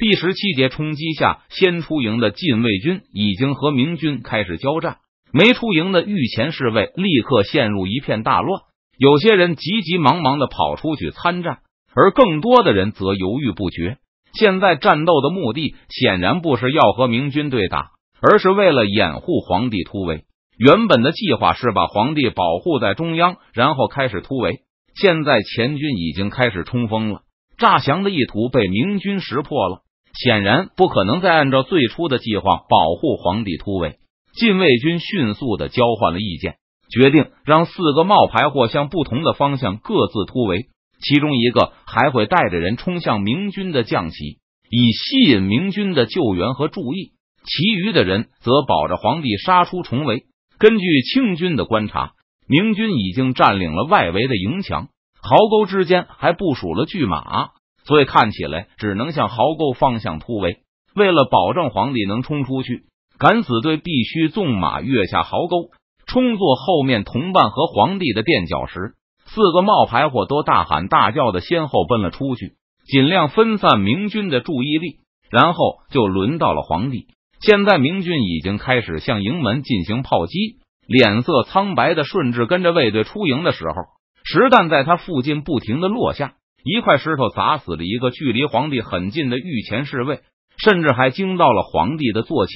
第十七节冲击下，先出营的禁卫军已经和明军开始交战，没出营的御前侍卫立刻陷入一片大乱，有些人急急忙忙的跑出去参战，而更多的人则犹豫不决。现在战斗的目的显然不是要和明军对打，而是为了掩护皇帝突围。原本的计划是把皇帝保护在中央，然后开始突围。现在前军已经开始冲锋了，诈降的意图被明军识破了。显然不可能再按照最初的计划保护皇帝突围。禁卫军迅速的交换了意见，决定让四个冒牌货向不同的方向各自突围。其中一个还会带着人冲向明军的将旗，以吸引明军的救援和注意。其余的人则保着皇帝杀出重围。根据清军的观察，明军已经占领了外围的营墙，壕沟之间还部署了巨马。所以看起来只能向壕沟方向突围。为了保证皇帝能冲出去，敢死队必须纵马跃下壕沟，冲作后面同伴和皇帝的垫脚石。四个冒牌货都大喊大叫的先后奔了出去，尽量分散明军的注意力。然后就轮到了皇帝。现在明军已经开始向营门进行炮击。脸色苍白的顺治跟着卫队出营的时候，实弹在他附近不停的落下。一块石头砸死了一个距离皇帝很近的御前侍卫，甚至还惊到了皇帝的坐骑。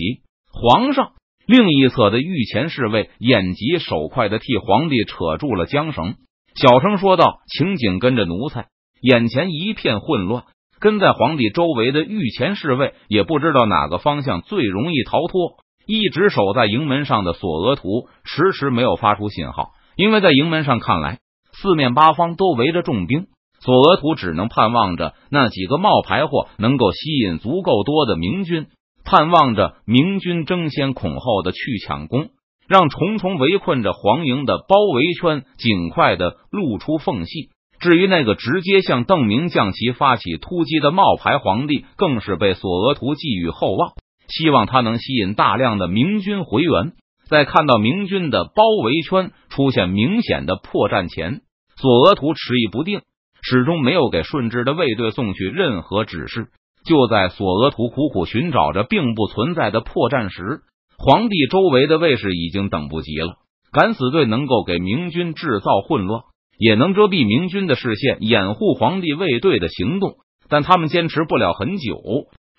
皇上另一侧的御前侍卫眼疾手快的替皇帝扯住了缰绳，小声说道：“请紧跟着奴才。”眼前一片混乱，跟在皇帝周围的御前侍卫也不知道哪个方向最容易逃脱。一直守在营门上的索额图迟迟没有发出信号，因为在营门上看来，四面八方都围着重兵。索额图只能盼望着那几个冒牌货能够吸引足够多的明军，盼望着明军争先恐后的去抢攻，让重重围困着黄营的包围圈尽快的露出缝隙。至于那个直接向邓明将旗发起突击的冒牌皇帝，更是被索额图寄予厚望，希望他能吸引大量的明军回援。在看到明军的包围圈出现明显的破绽前，索额图迟疑不定。始终没有给顺治的卫队送去任何指示。就在索额图苦苦寻找着并不存在的破绽时，皇帝周围的卫士已经等不及了。敢死队能够给明军制造混乱，也能遮蔽明军的视线，掩护皇帝卫队的行动，但他们坚持不了很久。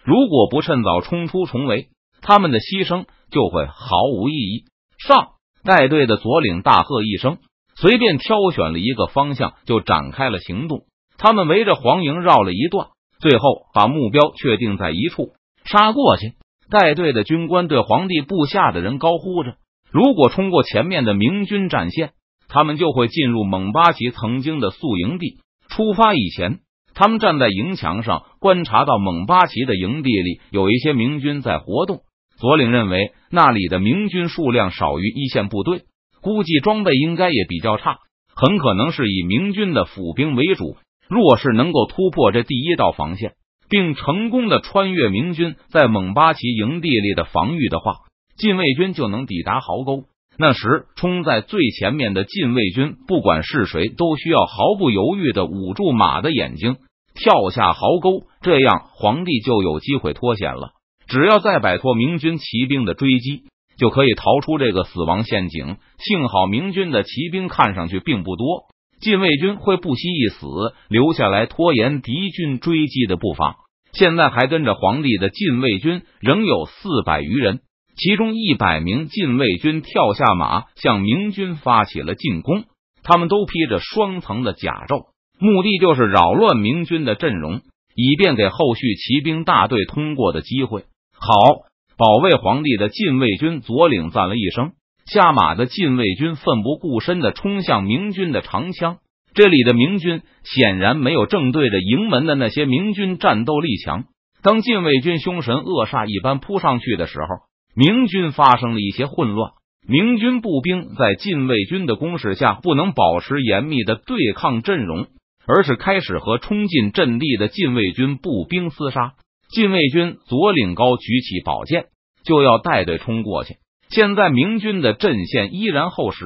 如果不趁早冲出重围，他们的牺牲就会毫无意义。上带队的左领大喝一声。随便挑选了一个方向，就展开了行动。他们围着黄营绕了一段，最后把目标确定在一处，杀过去。带队的军官对皇帝部下的人高呼着：“如果冲过前面的明军战线，他们就会进入蒙巴旗曾经的宿营地。出发以前，他们站在营墙上，观察到蒙巴旗的营地里有一些明军在活动。左领认为，那里的明军数量少于一线部队。”估计装备应该也比较差，很可能是以明军的府兵为主。若是能够突破这第一道防线，并成功的穿越明军在蒙巴旗营地里的防御的话，禁卫军就能抵达壕沟。那时，冲在最前面的禁卫军，不管是谁，都需要毫不犹豫的捂住马的眼睛，跳下壕沟，这样皇帝就有机会脱险了。只要再摆脱明军骑兵的追击。就可以逃出这个死亡陷阱。幸好明军的骑兵看上去并不多，禁卫军会不惜一死留下来拖延敌军追击的步伐。现在还跟着皇帝的禁卫军仍有四百余人，其中一百名禁卫军跳下马向明军发起了进攻。他们都披着双层的甲胄，目的就是扰乱明军的阵容，以便给后续骑兵大队通过的机会。好。保卫皇帝的禁卫军左领赞了一声，下马的禁卫军奋不顾身的冲向明军的长枪。这里的明军显然没有正对着营门的那些明军战斗力强。当禁卫军凶神恶煞一般扑上去的时候，明军发生了一些混乱。明军步兵在禁卫军的攻势下，不能保持严密的对抗阵容，而是开始和冲进阵地的禁卫军步兵厮杀。禁卫军左领高举起宝剑，就要带队冲过去。现在明军的阵线依然厚实，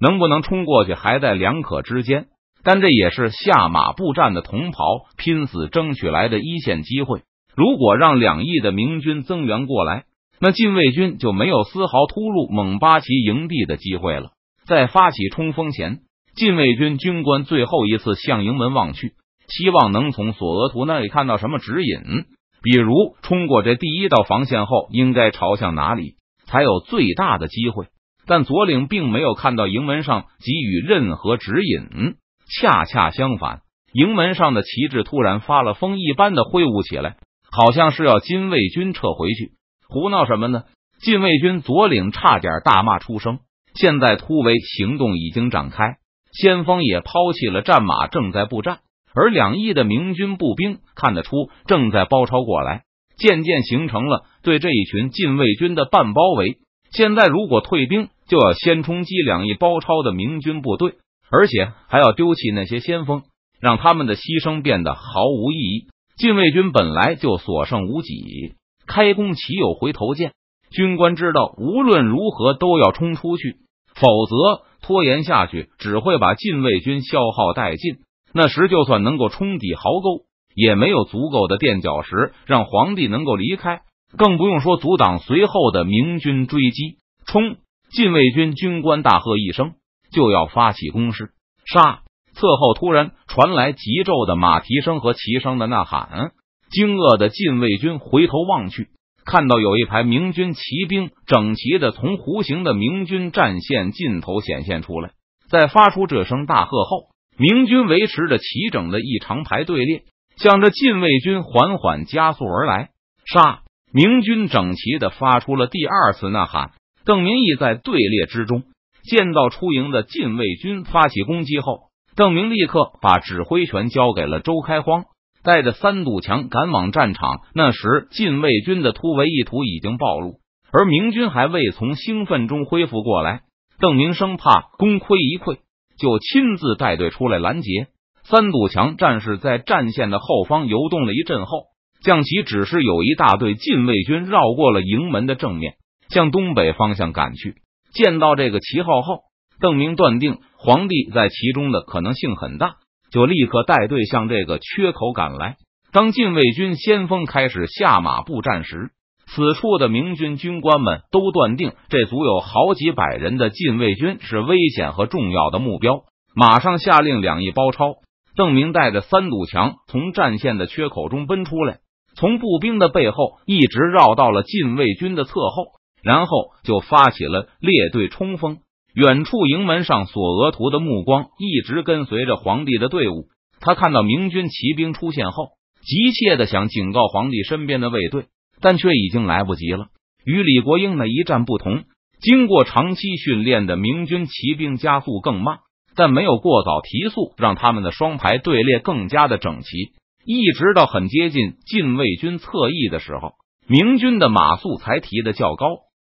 能不能冲过去还在两可之间。但这也是下马步战的同袍拼死争取来的一线机会。如果让两翼的明军增援过来，那禁卫军就没有丝毫突入蒙巴旗营地的机会了。在发起冲锋前，禁卫军军官最后一次向营门望去，希望能从索额图那里看到什么指引，比如冲过这第一道防线后应该朝向哪里才有最大的机会。但左领并没有看到营门上给予任何指引，恰恰相反，营门上的旗帜突然发了疯一般的挥舞起来，好像是要禁卫军撤回去。胡闹什么呢？禁卫军左领差点大骂出声。现在突围行动已经展开，先锋也抛弃了战马，正在布战。而两翼的明军步兵看得出正在包抄过来，渐渐形成了对这一群禁卫军的半包围。现在如果退兵，就要先冲击两翼包抄的明军部队，而且还要丢弃那些先锋，让他们的牺牲变得毫无意义。禁卫军本来就所剩无几，开弓岂有回头箭？军官知道，无论如何都要冲出去。否则拖延下去，只会把禁卫军消耗殆尽。那时就算能够冲抵壕沟，也没有足够的垫脚石让皇帝能够离开，更不用说阻挡随后的明军追击。冲！禁卫军军官大喝一声，就要发起攻势。杀！侧后突然传来急骤的马蹄声和齐声的呐喊，惊愕的禁卫军回头望去。看到有一排明军骑兵整齐的从弧形的明军战线尽头显现出来，在发出这声大喝后，明军维持着齐整的一长排队列，向着禁卫军缓缓加速而来。杀！明军整齐的发出了第二次呐喊。邓明义在队列之中见到出营的禁卫军发起攻击后，邓明立刻把指挥权交给了周开荒。带着三堵墙赶往战场，那时禁卫军的突围意图已经暴露，而明军还未从兴奋中恢复过来。邓明生怕功亏一篑，就亲自带队出来拦截。三堵墙战士在战线的后方游动了一阵后，将其指示有一大队禁卫军绕过了营门的正面，向东北方向赶去。见到这个旗号后，邓明断定皇帝在其中的可能性很大。就立刻带队向这个缺口赶来。当禁卫军先锋开始下马布战时，此处的明军军官们都断定这足有好几百人的禁卫军是危险和重要的目标，马上下令两翼包抄。邓明带着三堵墙从战线的缺口中奔出来，从步兵的背后一直绕到了禁卫军的侧后，然后就发起了列队冲锋。远处营门上，索额图的目光一直跟随着皇帝的队伍。他看到明军骑兵出现后，急切的想警告皇帝身边的卫队，但却已经来不及了。与李国英那一战不同，经过长期训练的明军骑兵加速更慢，但没有过早提速，让他们的双排队列更加的整齐。一直到很接近禁卫军侧翼的时候，明军的马速才提的较高。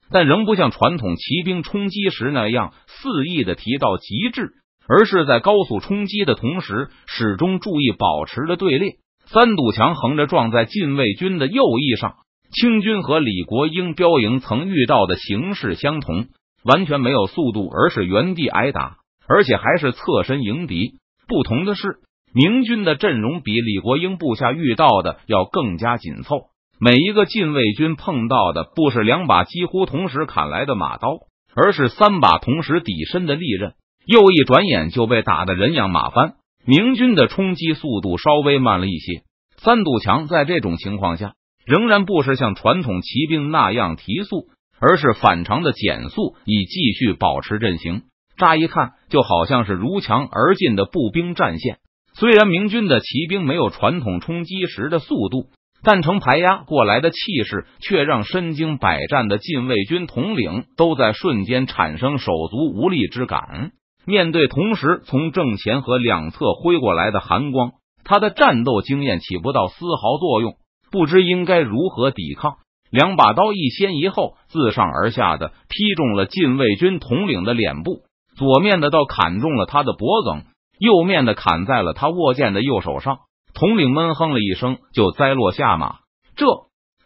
但仍不像传统骑兵冲击时那样肆意的提到极致，而是在高速冲击的同时，始终注意保持着队列。三堵墙横着撞在禁卫军的右翼上，清军和李国英标营曾遇到的形势相同，完全没有速度，而是原地挨打，而且还是侧身迎敌。不同的是，明军的阵容比李国英部下遇到的要更加紧凑。每一个禁卫军碰到的不是两把几乎同时砍来的马刀，而是三把同时抵身的利刃。又一转眼就被打得人仰马翻。明军的冲击速度稍微慢了一些。三堵墙在这种情况下，仍然不是像传统骑兵那样提速，而是反常的减速，以继续保持阵型。乍一看，就好像是如墙而进的步兵战线。虽然明军的骑兵没有传统冲击时的速度。但呈排压过来的气势，却让身经百战的禁卫军统领都在瞬间产生手足无力之感。面对同时从正前和两侧挥过来的寒光，他的战斗经验起不到丝毫作用，不知应该如何抵抗。两把刀一先一后，自上而下的劈中了禁卫军统领的脸部。左面的刀砍中了他的脖颈，右面的砍在了他握剑的右手上。统领闷哼了一声，就栽落下马。这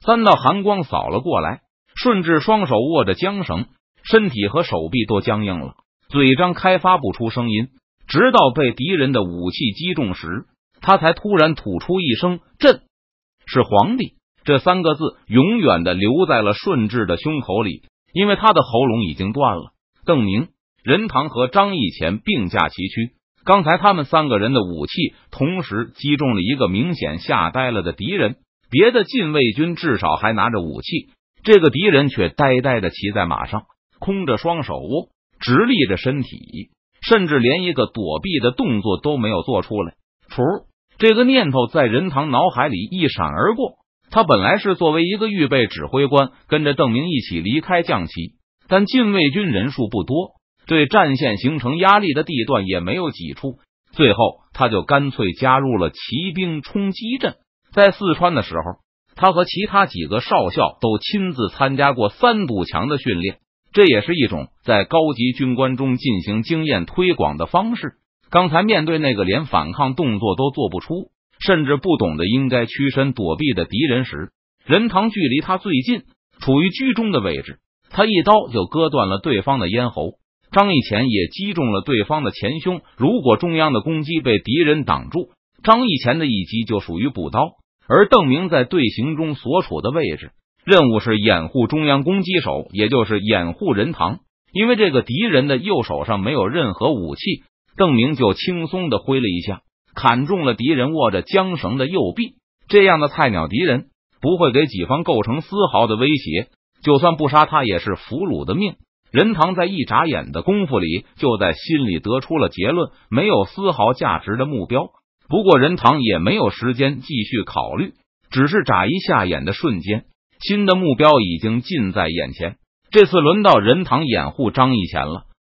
三道寒光扫了过来，顺治双手握着缰绳，身体和手臂都僵硬了，嘴张开发不出声音，直到被敌人的武器击中时，他才突然吐出一声“朕”，是皇帝。这三个字永远的留在了顺治的胸口里，因为他的喉咙已经断了。邓明、任堂和张义前并驾齐驱，刚才他们三个人的武器同时击中了一个明显吓呆了的敌人。别的禁卫军至少还拿着武器，这个敌人却呆呆的骑在马上，空着双手，直立着身体，甚至连一个躲避的动作都没有做出来。噗！这个念头在任堂脑海里一闪而过。他本来是作为一个预备指挥官，跟着邓明一起离开将旗，但禁卫军人数不多，对战线形成压力的地段也没有几处。最后，他就干脆加入了骑兵冲击阵。在四川的时候，他和其他几个少校都亲自参加过三堵墙的训练，这也是一种在高级军官中进行经验推广的方式。刚才面对那个连反抗动作都做不出，甚至不懂得应该屈身躲避的敌人时，任堂距离他最近，处于居中的位置，他一刀就割断了对方的咽喉。张义前也击中了对方的前胸。如果中央的攻击被敌人挡住，张义前的一击就属于补刀。而邓明在队形中所处的位置，任务是掩护中央攻击手，也就是掩护任堂。因为这个敌人的右手上没有任何武器，邓明就轻松的挥了一下，砍中了敌人握着缰绳的右臂。这样的菜鸟敌人不会给己方构成丝毫的威胁，就算不杀他，也是俘虏的命。任堂在一眨眼的功夫里，就在心里得出了结论：没有丝毫价值的目标。不过，任堂也没有时间继续考虑，只是眨一下眼的瞬间，新的目标已经近在眼前。这次轮到任堂掩护张义前了。